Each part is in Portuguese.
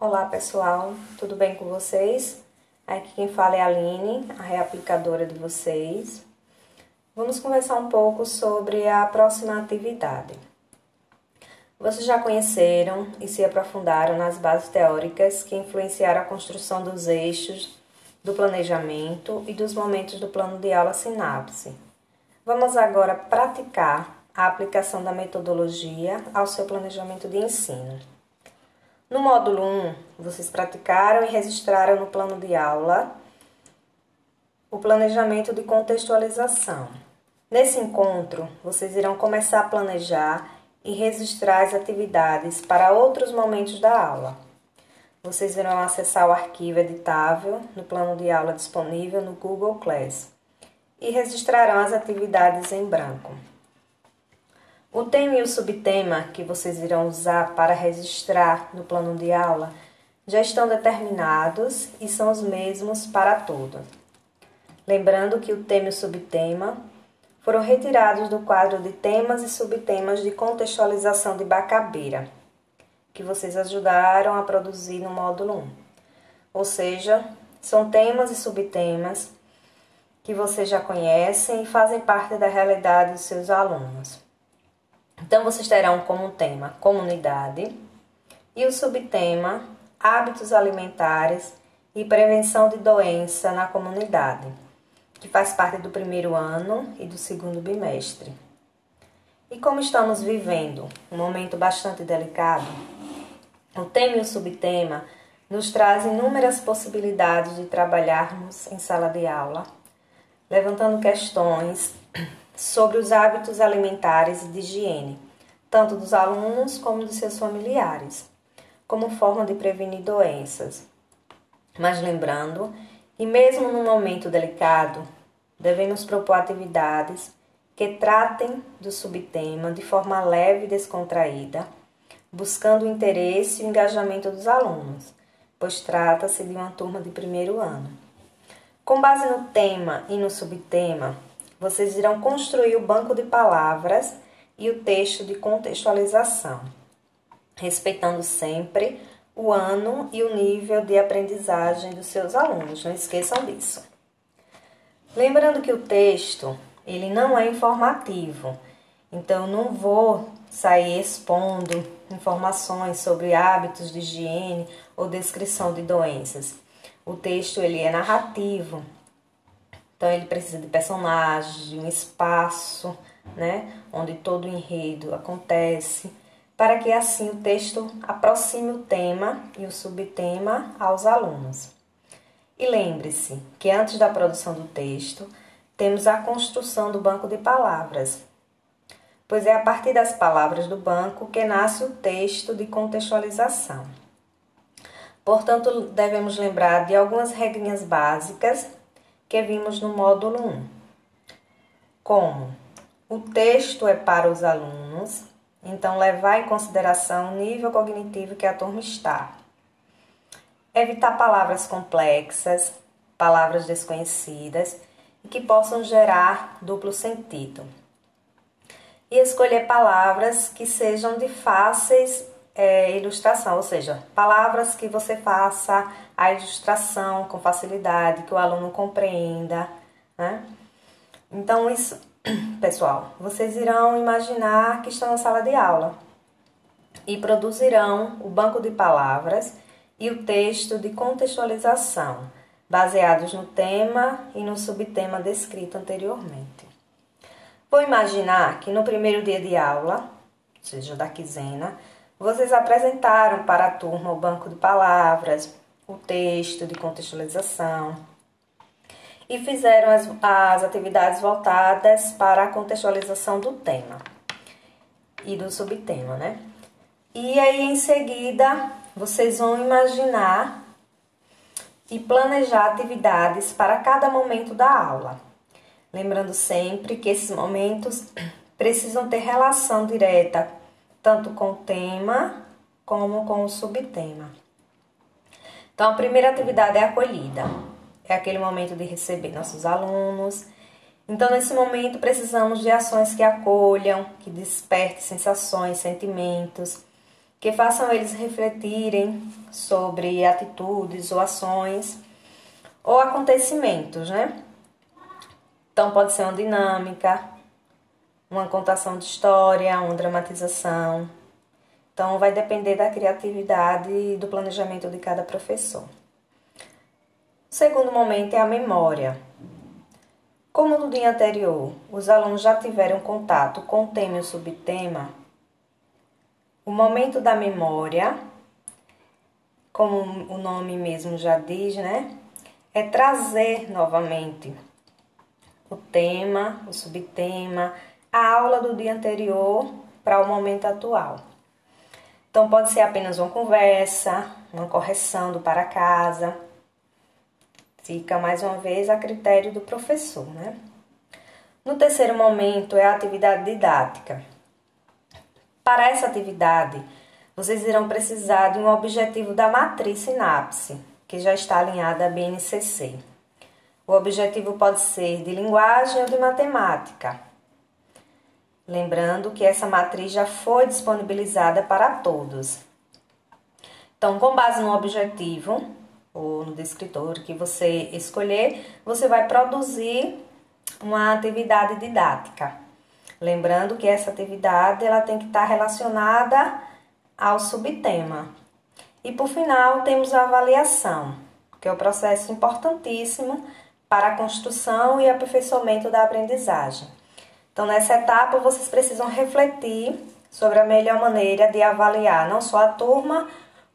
Olá pessoal, tudo bem com vocês? Aqui quem fala é a Aline, a reaplicadora de vocês. Vamos conversar um pouco sobre a próxima atividade. Vocês já conheceram e se aprofundaram nas bases teóricas que influenciaram a construção dos eixos do planejamento e dos momentos do plano de aula sinapse. Vamos agora praticar a aplicação da metodologia ao seu planejamento de ensino. No módulo 1, vocês praticaram e registraram no plano de aula o planejamento de contextualização. Nesse encontro, vocês irão começar a planejar e registrar as atividades para outros momentos da aula. Vocês irão acessar o arquivo editável no plano de aula disponível no Google Class e registrarão as atividades em branco. O tema e o subtema que vocês irão usar para registrar no plano de aula já estão determinados e são os mesmos para todos. Lembrando que o tema e o subtema foram retirados do quadro de temas e subtemas de contextualização de Bacabeira, que vocês ajudaram a produzir no módulo 1. Ou seja, são temas e subtemas que vocês já conhecem e fazem parte da realidade dos seus alunos. Então, vocês terão como tema comunidade e o subtema hábitos alimentares e prevenção de doença na comunidade, que faz parte do primeiro ano e do segundo bimestre. E como estamos vivendo um momento bastante delicado, o tema e o subtema nos trazem inúmeras possibilidades de trabalharmos em sala de aula, levantando questões sobre os hábitos alimentares e de higiene, tanto dos alunos como dos seus familiares, como forma de prevenir doenças. Mas lembrando que, mesmo num momento delicado, devemos propor atividades que tratem do subtema de forma leve e descontraída, buscando o interesse e o engajamento dos alunos, pois trata-se de uma turma de primeiro ano. Com base no tema e no subtema, vocês irão construir o banco de palavras e o texto de contextualização, respeitando sempre o ano e o nível de aprendizagem dos seus alunos. Não esqueçam disso. Lembrando que o texto, ele não é informativo. Então não vou sair expondo informações sobre hábitos de higiene ou descrição de doenças. O texto ele é narrativo, então ele precisa de personagens, de um espaço, né, onde todo o enredo acontece, para que assim o texto aproxime o tema e o subtema aos alunos. E lembre-se que antes da produção do texto, temos a construção do banco de palavras, pois é a partir das palavras do banco que nasce o texto de contextualização. Portanto, devemos lembrar de algumas regrinhas básicas que vimos no módulo 1. Como o texto é para os alunos, então levar em consideração o nível cognitivo que a turma está. Evitar palavras complexas, palavras desconhecidas e que possam gerar duplo sentido. E escolher palavras que sejam de fáceis é, ilustração, ou seja, palavras que você faça a ilustração com facilidade, que o aluno compreenda, né? Então, isso, pessoal, vocês irão imaginar que estão na sala de aula e produzirão o banco de palavras e o texto de contextualização, baseados no tema e no subtema descrito anteriormente. Vou imaginar que no primeiro dia de aula, seja da quinzena, vocês apresentaram para a turma o banco de palavras, o texto de contextualização e fizeram as, as atividades voltadas para a contextualização do tema e do subtema, né? E aí em seguida vocês vão imaginar e planejar atividades para cada momento da aula. Lembrando sempre que esses momentos precisam ter relação direta tanto com o tema como com o subtema. Então, a primeira atividade é a acolhida. É aquele momento de receber nossos alunos. Então, nesse momento, precisamos de ações que acolham, que despertem sensações, sentimentos, que façam eles refletirem sobre atitudes ou ações ou acontecimentos, né? Então pode ser uma dinâmica, uma contação de história, uma dramatização. Então vai depender da criatividade e do planejamento de cada professor. O segundo momento é a memória. Como no dia anterior, os alunos já tiveram contato com o tema e o subtema, o momento da memória, como o nome mesmo já diz, né? É trazer novamente o tema, o subtema, a aula do dia anterior para o momento atual. Então pode ser apenas uma conversa, uma correção do para casa. Fica mais uma vez a critério do professor, né? No terceiro momento é a atividade didática. Para essa atividade, vocês irão precisar de um objetivo da matriz sinapse, que já está alinhada à BNCC. O objetivo pode ser de linguagem ou de matemática. Lembrando que essa matriz já foi disponibilizada para todos. Então, com base no objetivo ou no descritor que você escolher, você vai produzir uma atividade didática. Lembrando que essa atividade ela tem que estar relacionada ao subtema. E por final, temos a avaliação, que é o processo importantíssimo para a construção e aperfeiçoamento da aprendizagem. Então, nessa etapa, vocês precisam refletir sobre a melhor maneira de avaliar não só a turma,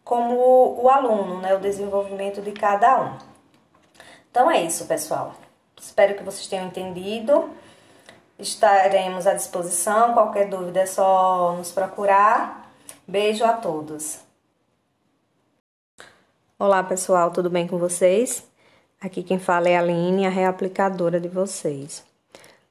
como o aluno, né, o desenvolvimento de cada um. Então é isso, pessoal. Espero que vocês tenham entendido. Estaremos à disposição. Qualquer dúvida é só nos procurar. Beijo a todos. Olá, pessoal, tudo bem com vocês? Aqui quem fala é a Aline, a reaplicadora de vocês.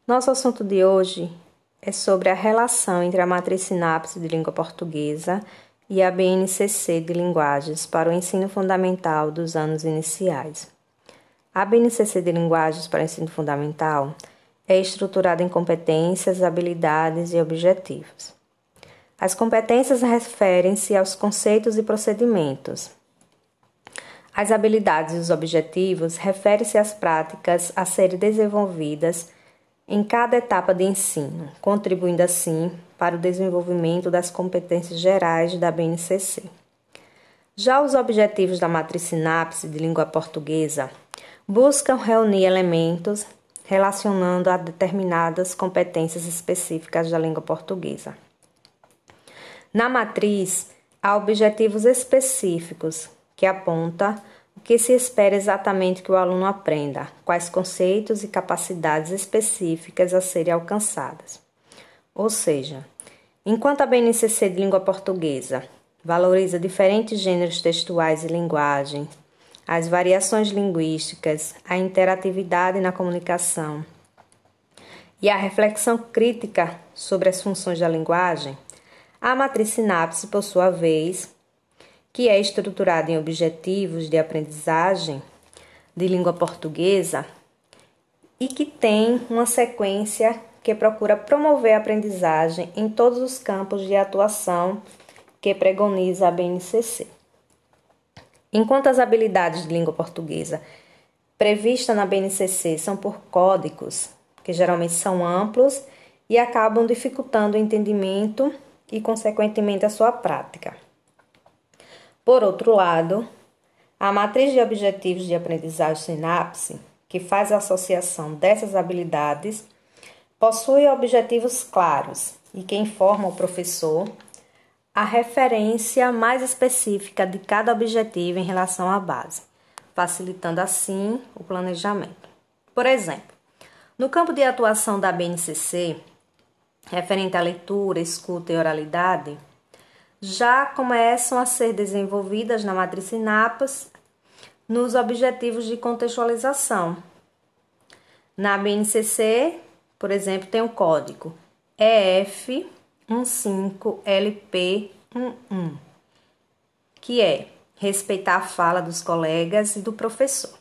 Nosso assunto de hoje é sobre a relação entre a matriz sinapse de língua portuguesa e a BNCC de linguagens para o ensino fundamental dos anos iniciais. A BNCC de linguagens para o ensino fundamental é estruturada em competências, habilidades e objetivos. As competências referem-se aos conceitos e procedimentos. As habilidades e os objetivos referem-se às práticas a serem desenvolvidas em cada etapa de ensino, contribuindo assim para o desenvolvimento das competências gerais da BNCC. Já os objetivos da matriz sinapse de língua portuguesa buscam reunir elementos relacionando a determinadas competências específicas da língua portuguesa. Na matriz, há objetivos específicos que aponta o que se espera exatamente que o aluno aprenda, quais conceitos e capacidades específicas a serem alcançadas. Ou seja, enquanto a BNCC de língua portuguesa valoriza diferentes gêneros textuais e linguagem, as variações linguísticas, a interatividade na comunicação e a reflexão crítica sobre as funções da linguagem, a matriz sinapse, por sua vez, que é estruturada em objetivos de aprendizagem de língua portuguesa e que tem uma sequência que procura promover a aprendizagem em todos os campos de atuação que pregoniza a BNCC. Enquanto as habilidades de língua portuguesa previstas na BNCC são por códigos, que geralmente são amplos e acabam dificultando o entendimento e, consequentemente, a sua prática. Por outro lado, a matriz de objetivos de aprendizagem sinapse, que faz a associação dessas habilidades, possui objetivos claros e que informa o professor a referência mais específica de cada objetivo em relação à base, facilitando assim o planejamento. Por exemplo, no campo de atuação da BNCC, referente à leitura, escuta e oralidade, já começam a ser desenvolvidas na matriz Sinapas nos objetivos de contextualização. Na BNCC, por exemplo, tem o código EF 15LP11, que é respeitar a fala dos colegas e do professor.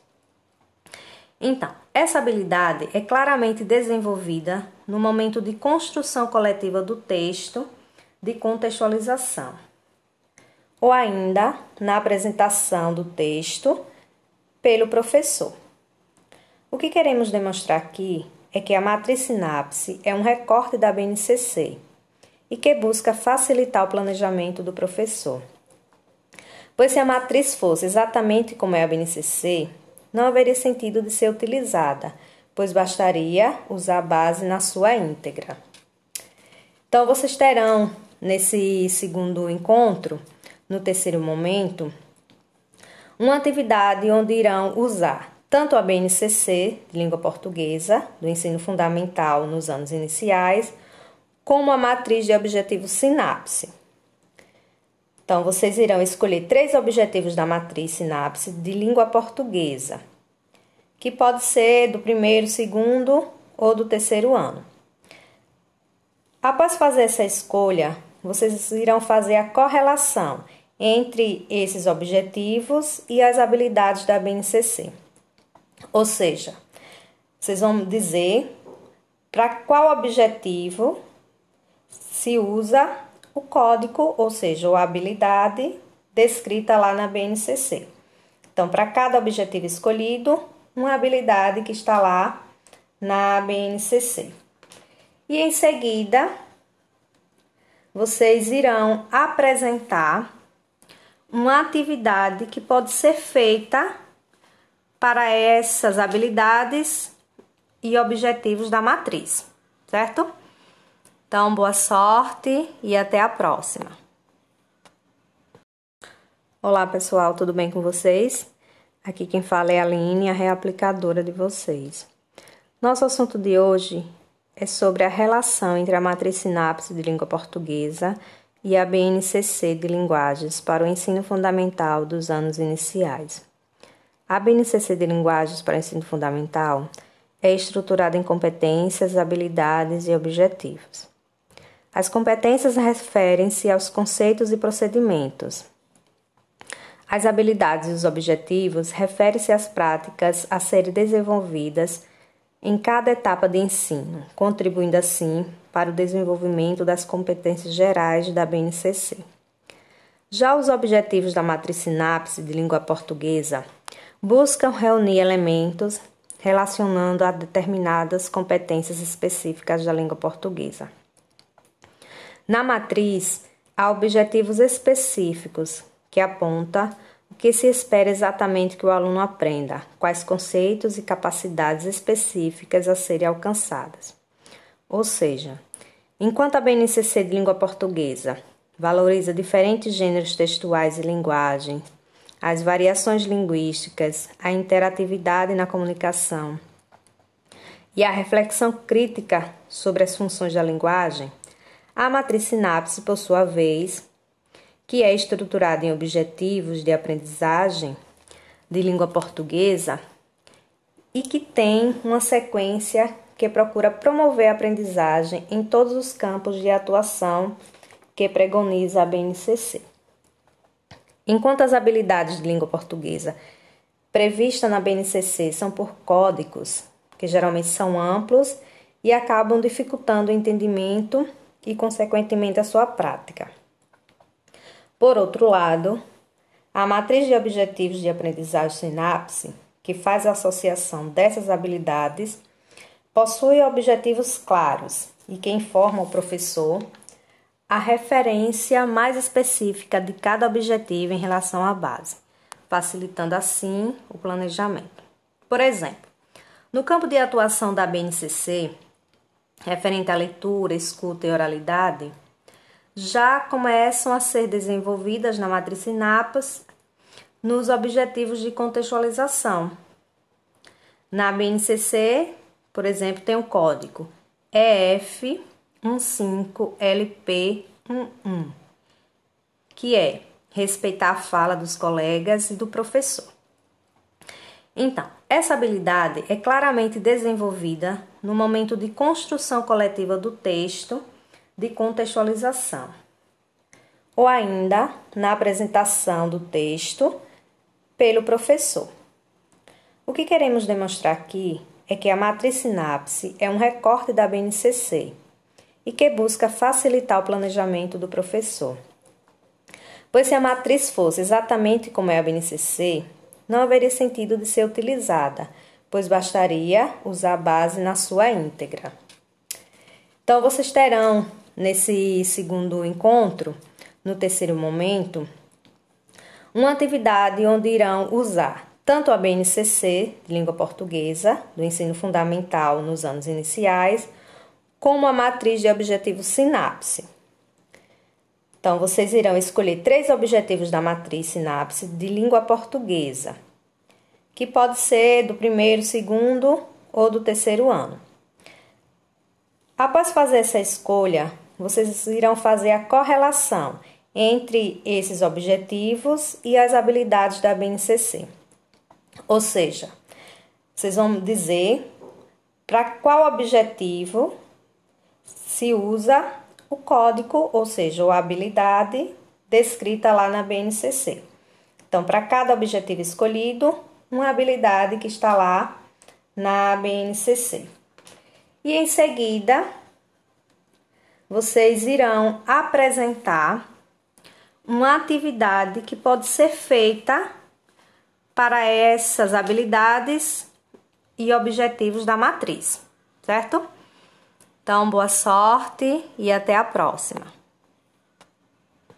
Então, essa habilidade é claramente desenvolvida no momento de construção coletiva do texto de contextualização. ou ainda na apresentação do texto pelo professor. O que queremos demonstrar aqui é que a matriz sinapse é um recorte da BNCC e que busca facilitar o planejamento do professor. Pois se a matriz fosse exatamente como é a BNCC, não haveria sentido de ser utilizada, pois bastaria usar a base na sua íntegra. Então, vocês terão nesse segundo encontro, no terceiro momento, uma atividade onde irão usar tanto a BNCC, de língua portuguesa, do ensino fundamental nos anos iniciais, como a matriz de objetivos sinapse. Então, vocês irão escolher três objetivos da matriz sinapse de língua portuguesa, que pode ser do primeiro, segundo ou do terceiro ano. Após fazer essa escolha, vocês irão fazer a correlação entre esses objetivos e as habilidades da BNCC. Ou seja, vocês vão dizer para qual objetivo se usa o código, ou seja, a habilidade descrita lá na BNCC. Então, para cada objetivo escolhido, uma habilidade que está lá na BNCC. E em seguida, vocês irão apresentar uma atividade que pode ser feita para essas habilidades e objetivos da matriz, certo? Então, boa sorte e até a próxima. Olá, pessoal, tudo bem com vocês? Aqui quem fala é a Aline, a reaplicadora de vocês. Nosso assunto de hoje é sobre a relação entre a matriz sinapse de língua portuguesa e a BNCC de linguagens para o ensino fundamental dos anos iniciais. A BNCC de linguagens para o ensino fundamental é estruturada em competências, habilidades e objetivos. As competências referem-se aos conceitos e procedimentos. As habilidades e os objetivos referem-se às práticas a serem desenvolvidas em cada etapa de ensino, contribuindo assim para o desenvolvimento das competências gerais da BNCC. Já os objetivos da matriz sinapse de língua portuguesa buscam reunir elementos relacionando a determinadas competências específicas da língua portuguesa. Na matriz, há objetivos específicos que aponta o que se espera exatamente que o aluno aprenda, quais conceitos e capacidades específicas a serem alcançadas. Ou seja, enquanto a BNCC de língua portuguesa valoriza diferentes gêneros textuais e linguagem, as variações linguísticas, a interatividade na comunicação e a reflexão crítica sobre as funções da linguagem, a matriz sinapse, por sua vez, que é estruturada em objetivos de aprendizagem de língua portuguesa e que tem uma sequência que procura promover a aprendizagem em todos os campos de atuação que pregoniza a BNCC. Enquanto as habilidades de língua portuguesa previstas na BNCC são por códigos, que geralmente são amplos e acabam dificultando o entendimento e, consequentemente, a sua prática. Por outro lado, a matriz de objetivos de aprendizagem sinapse, que faz a associação dessas habilidades, possui objetivos claros e que informa o professor a referência mais específica de cada objetivo em relação à base, facilitando assim o planejamento. Por exemplo, no campo de atuação da BNCC, referente à leitura, escuta e oralidade, já começam a ser desenvolvidas na matriz Sinapas nos objetivos de contextualização. Na BNCC, por exemplo, tem o código EF15LP11, que é respeitar a fala dos colegas e do professor. Então, essa habilidade é claramente desenvolvida no momento de construção coletiva do texto de contextualização, ou ainda na apresentação do texto pelo professor. O que queremos demonstrar aqui é que a matriz sinapse é um recorte da BNCC e que busca facilitar o planejamento do professor. Pois se a matriz fosse exatamente como é a BNCC, não haveria sentido de ser utilizada, pois bastaria usar a base na sua íntegra. Então, vocês terão nesse segundo encontro, no terceiro momento, uma atividade onde irão usar tanto a BNCC, língua portuguesa, do ensino fundamental nos anos iniciais, como a matriz de objetivo sinapse. Então, vocês irão escolher três objetivos da matriz sinapse de língua portuguesa, que pode ser do primeiro, segundo ou do terceiro ano. Após fazer essa escolha, vocês irão fazer a correlação entre esses objetivos e as habilidades da BNCC. Ou seja, vocês vão dizer para qual objetivo se usa o código, ou seja, a habilidade descrita lá na BNCC. Então, para cada objetivo escolhido, uma habilidade que está lá na BNCC. E em seguida, vocês irão apresentar uma atividade que pode ser feita para essas habilidades e objetivos da matriz, certo? Então, boa sorte e até a próxima.